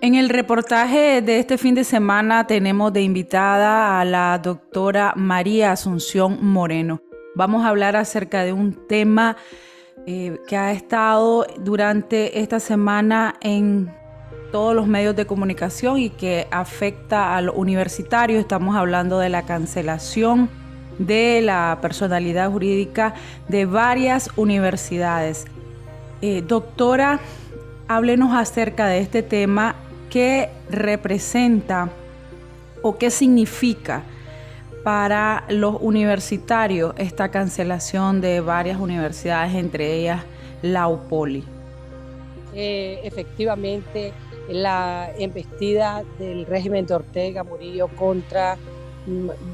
En el reportaje de este fin de semana tenemos de invitada a la doctora María Asunción Moreno. Vamos a hablar acerca de un tema eh, que ha estado durante esta semana en todos los medios de comunicación y que afecta a los universitarios. Estamos hablando de la cancelación de la personalidad jurídica de varias universidades. Eh, doctora, háblenos acerca de este tema, qué representa o qué significa para los universitarios esta cancelación de varias universidades, entre ellas la UPOLI. Eh, efectivamente, la embestida del régimen de Ortega Murillo contra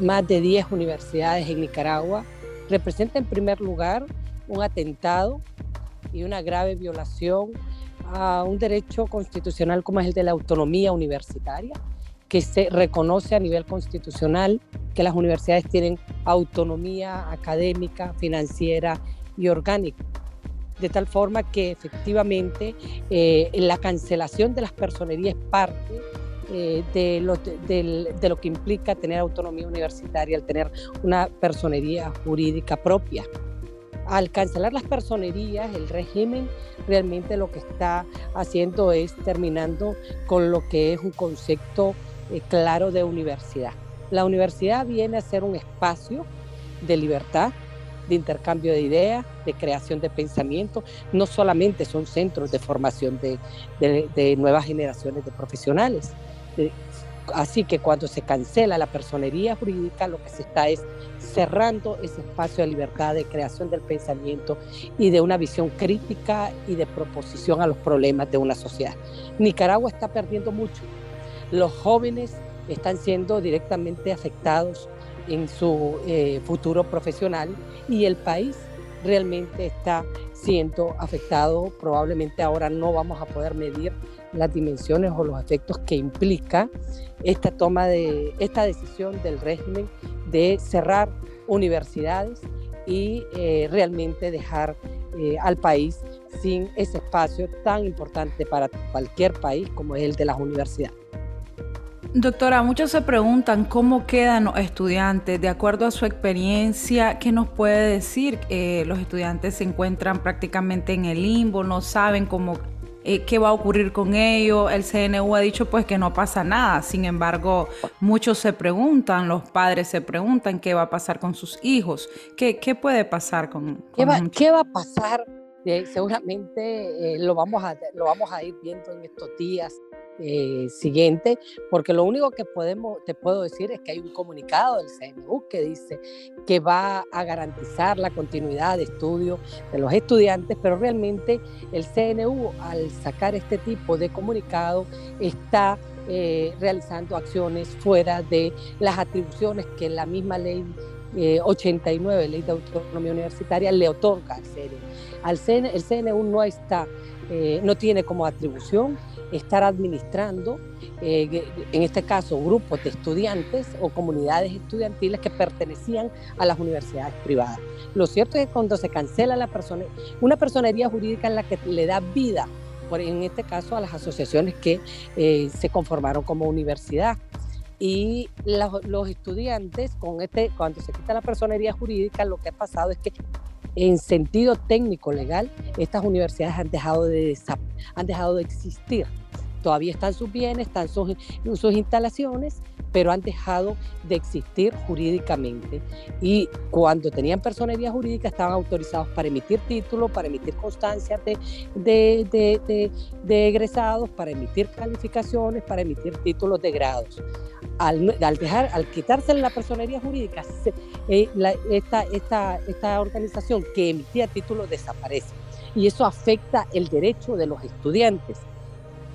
más de 10 universidades en Nicaragua representa en primer lugar un atentado y una grave violación a un derecho constitucional como es el de la autonomía universitaria, que se reconoce a nivel constitucional que las universidades tienen autonomía académica, financiera y orgánica de tal forma que efectivamente eh, la cancelación de las personerías es parte eh, de, lo, de, lo, que implica tener autonomía universitaria, al tener una personería jurídica propia. Al cancelar las personerías, el régimen realmente lo que está haciendo es terminando con lo que es un concepto eh, claro de universidad. La universidad viene a ser un espacio de libertad, de intercambio de ideas, de creación de pensamiento. No solamente son centros de formación de, nuevas generaciones de profesionales. Así que cuando se cancela la personería jurídica, lo que se está es cerrando ese espacio de libertad, de creación del pensamiento y de una visión crítica y de proposición a los problemas de una sociedad. Nicaragua está perdiendo mucho. Los jóvenes están siendo directamente afectados en su eh, futuro profesional y el país realmente está siendo afectado. Probablemente ahora no vamos a poder medir las dimensiones o los efectos que implica esta toma de esta decisión del régimen de cerrar universidades y eh, realmente dejar eh, al país sin ese espacio tan importante para cualquier país como es el de las universidades. Doctora, muchos se preguntan cómo quedan los estudiantes. De acuerdo a su experiencia, ¿qué nos puede decir? Eh, los estudiantes se encuentran prácticamente en el limbo, no saben cómo, eh, qué va a ocurrir con ellos. El CNU ha dicho pues que no pasa nada. Sin embargo, muchos se preguntan, los padres se preguntan qué va a pasar con sus hijos. ¿Qué, qué puede pasar con, ¿Qué, va, ¿Qué va a pasar? Eh, seguramente lo, vamos a, lo vamos a ir viendo en estos días eh, siguiente, porque lo único que podemos, te puedo decir es que hay un comunicado del CNU que dice que va a garantizar la continuidad de estudio de los estudiantes, pero realmente el CNU al sacar este tipo de comunicado está eh, realizando acciones fuera de las atribuciones que la misma ley 89, eh, ley de autonomía universitaria, le otorga al CNU. Al el CNU no está, no tiene como atribución estar administrando, eh, en este caso, grupos de estudiantes o comunidades estudiantiles que pertenecían a las universidades privadas. Lo cierto es que cuando se cancela la persona, una personería jurídica en la que le da vida, por, en este caso a las asociaciones que eh, se conformaron como universidad, y los, estudiantes, con este, cuando se quita la personería jurídica, lo que ha pasado es que en sentido técnico legal, estas universidades han dejado de, han dejado de existir. Todavía están sus bienes, están sus, sus instalaciones, pero han dejado de existir jurídicamente. Y cuando tenían personería jurídica estaban autorizados para emitir títulos, para emitir constancias de, de, de, egresados, para emitir calificaciones, para emitir títulos de grados. Al, dejar, al quitarse la personería jurídica, eh, esta, esta, esta organización que emitía títulos desaparece. Y eso afecta el derecho de los estudiantes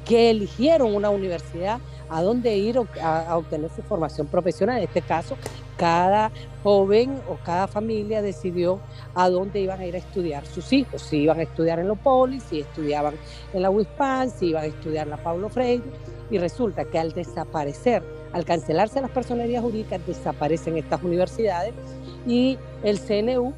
que eligieron una universidad a dónde ir a, obtener su formación profesional. En este caso, cada joven o cada familia decidió a dónde iban a ir a estudiar sus hijos, si iban a estudiar en los polis, si estudiaban en la WISPAN, si iban a estudiar en la Pablo Freire. Y resulta que al desaparecer, al cancelarse las personerías jurídicas, desaparecen estas universidades y el CNU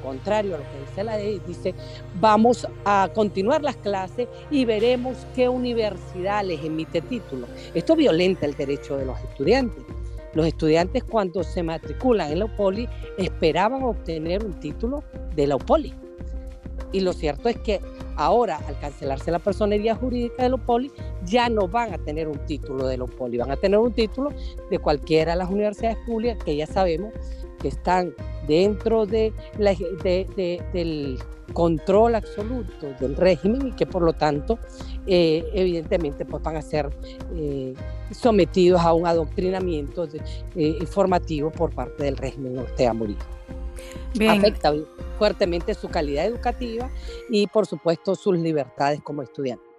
contrario a lo que dice la ley, dice, vamos a continuar las clases y veremos qué universidad les emite título. Esto violenta el derecho de los estudiantes. Los estudiantes cuando se matriculan en la UPOLI esperaban obtener un título de la UPOLI. Y lo cierto es que ahora, al cancelarse la personería jurídica de la UPOLI, ya no van a tener un título de la UPOLI, van a tener un título de cualquiera de las universidades públicas que ya sabemos que están dentro de del control absoluto del régimen y que por lo tanto eh, evidentemente pues van a ser eh, sometidos a un adoctrinamiento eh, formativo por parte del régimen Ortega Murillo. Afecta fuertemente su calidad educativa y por supuesto sus libertades como estudiante.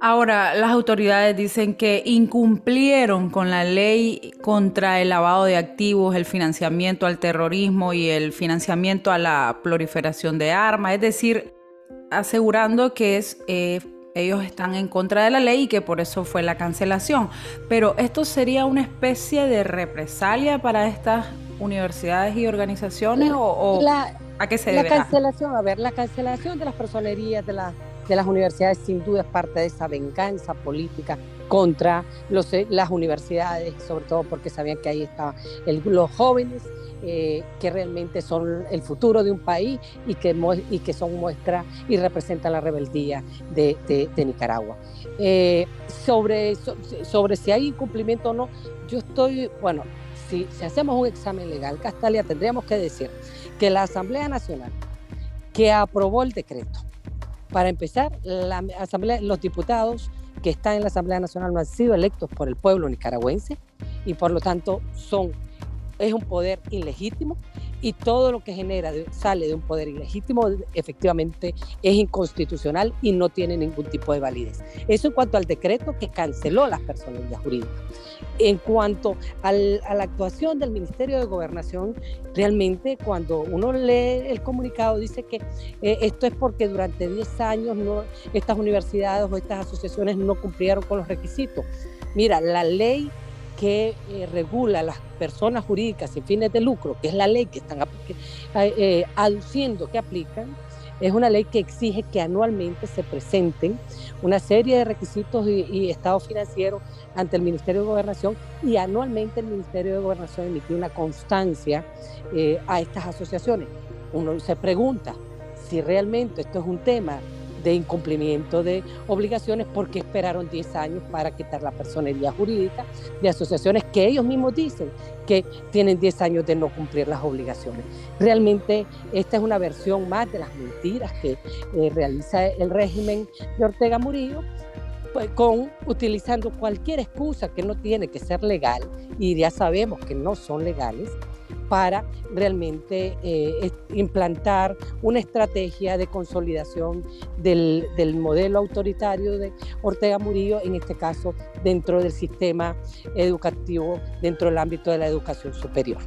Ahora, las autoridades dicen que incumplieron con la ley contra el lavado de activos, el financiamiento al terrorismo y el financiamiento a la proliferación de armas, es decir, asegurando que es, eh, ellos están en contra de la ley y que por eso fue la cancelación. Pero esto sería una especie de represalia para estas universidades y organizaciones o, a qué se debe? La cancelación, a ver, la cancelación de las personerías de las de las universidades sin duda es parte de esa venganza política contra los, eh, las universidades, sobre todo porque sabían que ahí estaban los jóvenes eh, que realmente son el futuro de un país y que, y que son muestra y representan la rebeldía de, de, Nicaragua. Eh, sobre, sobre si hay incumplimiento o no, yo estoy, bueno, si, si hacemos un examen legal, Castalia, tendríamos que decir que la Asamblea Nacional que aprobó el decreto para empezar, la Asamblea, los diputados que están en la Asamblea Nacional no han sido electos por el pueblo nicaragüense y por lo tanto son, es un poder ilegítimo y todo lo que genera sale de un poder ilegítimo efectivamente es inconstitucional y no tiene ningún tipo de validez. Eso en cuanto al decreto que canceló las personalidades jurídicas. En cuanto a la actuación del Ministerio de Gobernación, realmente cuando uno lee el comunicado dice que eh, esto es porque durante 10 años no, estas universidades o estas asociaciones no cumplieron con los requisitos. Mira, la ley que eh, regula las personas jurídicas sin fines de lucro, que es la ley que están eh, aduciendo que aplican, es una ley que exige que anualmente se presenten una serie de requisitos y, y estados financieros ante el Ministerio de Gobernación y anualmente el Ministerio de Gobernación emitió una constancia eh, a estas asociaciones. Uno se pregunta si realmente esto es un tema de incumplimiento de obligaciones porque esperaron 10 años para quitar la personería jurídica de asociaciones que ellos mismos dicen que tienen 10 años de no cumplir las obligaciones. Realmente esta es una versión más de las mentiras que eh, realiza el régimen de Ortega Murillo pues, con utilizando cualquier excusa que no tiene que ser legal y ya sabemos que no son legales para realmente eh, implantar una estrategia de consolidación del, del, modelo autoritario de Ortega Murillo, en este caso dentro del sistema educativo, dentro del ámbito de la educación superior.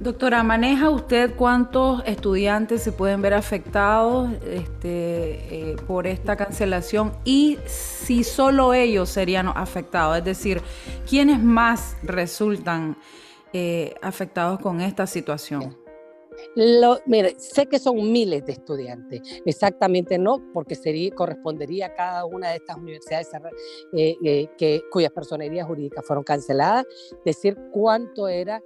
Doctora, ¿maneja usted cuántos estudiantes se pueden ver afectados este, eh, por esta cancelación y si solo ellos serían afectados? Es decir, ¿quiénes más resultan eh, afectados con esta situación? Lo, mire, sé que son miles de estudiantes, exactamente no, porque sería, correspondería a cada una de estas universidades eh, eh, que, cuyas personerías jurídicas fueron canceladas, decir cuánto era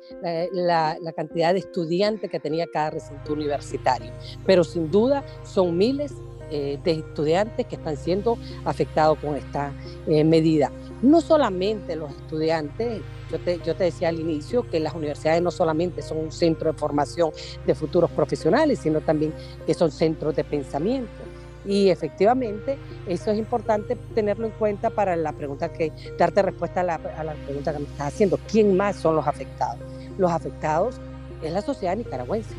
la, cantidad de estudiantes que tenía cada recinto universitario. Pero sin duda son miles de estudiantes que están siendo afectados con esta medida. No solamente los estudiantes, yo te, yo te decía al inicio que las universidades no solamente son un centro de formación de futuros profesionales, sino también que son centros de pensamiento. Y efectivamente, eso es importante tenerlo en cuenta para la pregunta que, darte respuesta a la, a la pregunta que me estás haciendo. ¿Quién más son los afectados? Los afectados es la sociedad nicaragüense.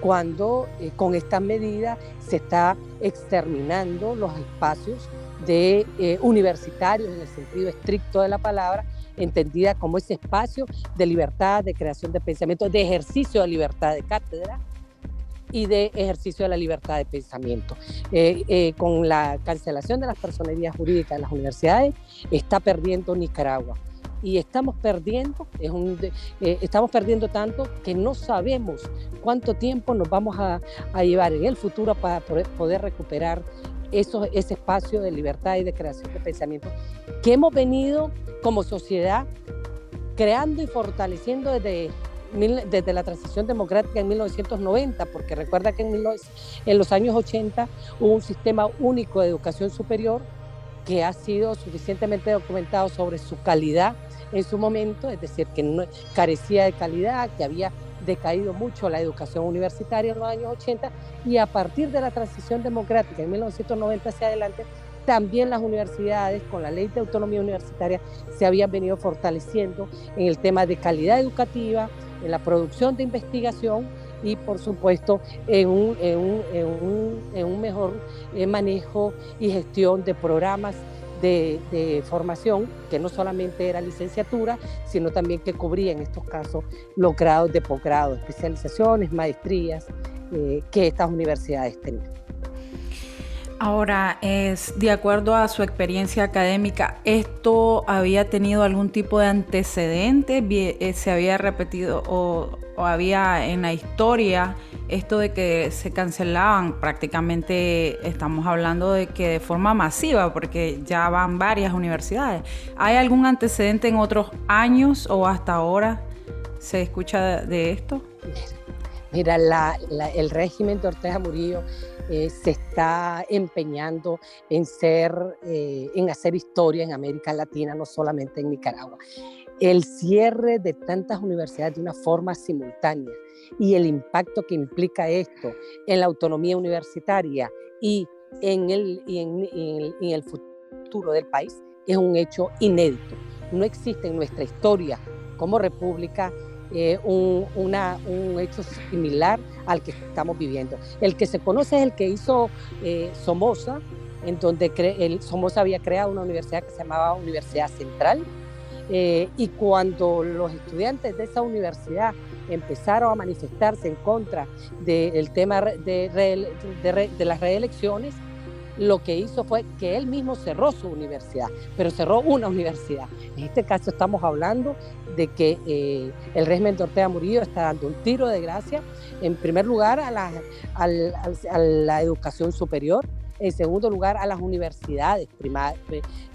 Cuando eh, con esta medida se está exterminando los espacios de eh, universitarios en el sentido estricto de la palabra, entendida como ese espacio de libertad, de creación de pensamiento, de ejercicio de libertad de cátedra y de ejercicio de la libertad de pensamiento. Eh, eh, con la cancelación de las personerías jurídicas en las universidades, está perdiendo Nicaragua y estamos perdiendo, estamos perdiendo tanto que no sabemos cuánto tiempo nos vamos a llevar en el futuro para poder, recuperar eso, ese espacio de libertad y de creación de pensamiento que hemos venido como sociedad creando y fortaleciendo desde, desde la transición democrática en 1990, porque recuerda que en, en los años 80 hubo un sistema único de educación superior que ha sido suficientemente documentado sobre su calidad en su momento, es decir, que no, carecía de calidad, que había decaído mucho la educación universitaria en los años 80 y a partir de la transición democrática en 1990 hacia adelante, también las universidades con la ley de autonomía universitaria se habían venido fortaleciendo en el tema de calidad educativa, en la producción de investigación y por supuesto en un, en un, en un, en un mejor eh, manejo y gestión de programas de, formación, que no solamente era licenciatura, sino también que cubría en estos casos los grados de posgrado, especializaciones, maestrías eh, que estas universidades tenían. Ahora, es de acuerdo a su experiencia académica, ¿esto había tenido algún tipo de antecedente? Eh, ¿Se había repetido o, había en la historia esto de que se cancelaban prácticamente, estamos hablando de que de forma masiva, porque ya van varias universidades? ¿Hay algún antecedente en otros años o hasta ahora se escucha de, esto? Mira, el régimen de Ortega Murillo eh, se está empeñando en ser, eh, en hacer historia en América Latina, no solamente en Nicaragua. El cierre de tantas universidades de una forma simultánea y el impacto que implica esto en la autonomía universitaria y en el, y en, el futuro del país es un hecho inédito. No existe en nuestra historia como república eh, un, un, hecho similar al que estamos viviendo. El que se conoce es el que hizo eh, Somoza, en donde el, Somoza había creado una universidad que se llamaba Universidad Central, eh, y cuando los estudiantes de esa universidad empezaron a manifestarse en contra del tema de, las reelecciones, lo que hizo fue que él mismo cerró su universidad, pero cerró una universidad. En este caso estamos hablando de que eh, el régimen de Ortega Murillo está dando un tiro de gracia, en primer lugar, a la, la educación superior, en segundo lugar, a las universidades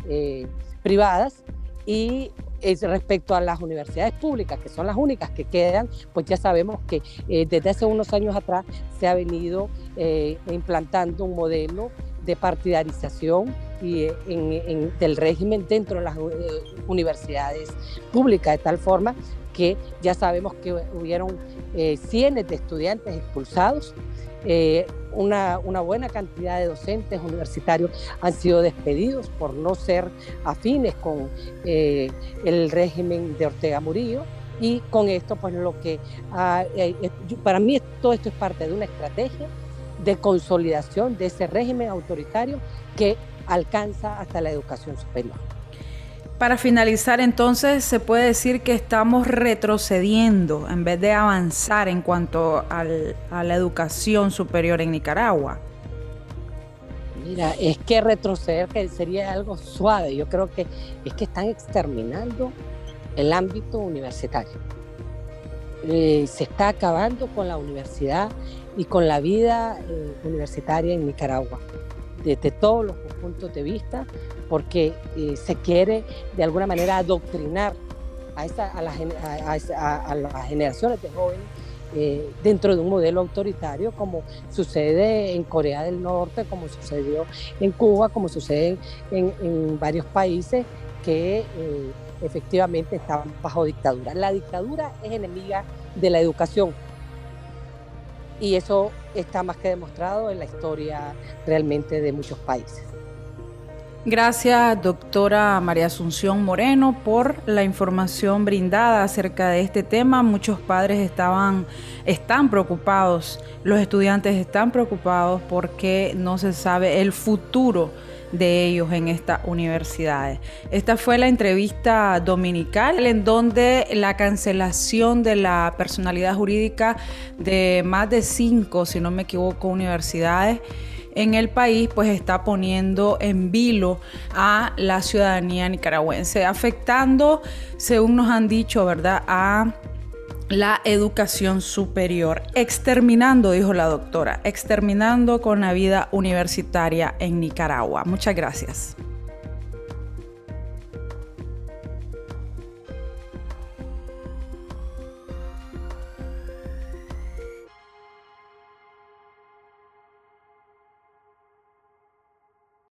eh, privadas y respecto a las universidades públicas, que son las únicas que quedan, pues ya sabemos que eh, desde hace unos años atrás se ha venido implantando un modelo de partidarización y en, del régimen dentro de las eh, universidades públicas, de tal forma que ya sabemos que hubieron eh, cientos de estudiantes expulsados, eh, una, una, buena cantidad de docentes universitarios han sido despedidos por no ser afines con el régimen de Ortega Murillo. Y con esto, pues lo que ah, para mí todo esto es parte de una estrategia de consolidación de ese régimen autoritario que alcanza hasta la educación superior. Para finalizar, entonces, se puede decir que estamos retrocediendo en vez de avanzar en cuanto a la educación superior en Nicaragua. Mira, es que retroceder que sería algo suave. Yo creo que es que están exterminando el ámbito universitario. Eh, se está acabando con la universidad y con la vida eh, universitaria en Nicaragua, desde todos los puntos de vista, porque eh, se quiere de alguna manera adoctrinar a, esa, a, a, las generaciones de jóvenes eh, dentro de un modelo autoritario como sucede en Corea del Norte, como sucedió en Cuba, como sucede en, en varios países que efectivamente están bajo dictadura. La dictadura es enemiga de la educación, y eso está más que demostrado en la historia realmente de muchos países. Gracias, doctora María Asunción Moreno, por la información brindada acerca de este tema. Muchos padres estaban, están preocupados, los estudiantes están preocupados porque no se sabe el futuro de ellos en estas universidades. Esta fue la entrevista dominical en donde la cancelación de la personalidad jurídica de más de cinco, si no me equivoco, universidades en el país, pues está poniendo en vilo a la ciudadanía nicaragüense, afectando, según nos han dicho, ¿verdad?, a la educación superior, exterminando, dijo la doctora, exterminando con la vida universitaria en Nicaragua. Muchas gracias.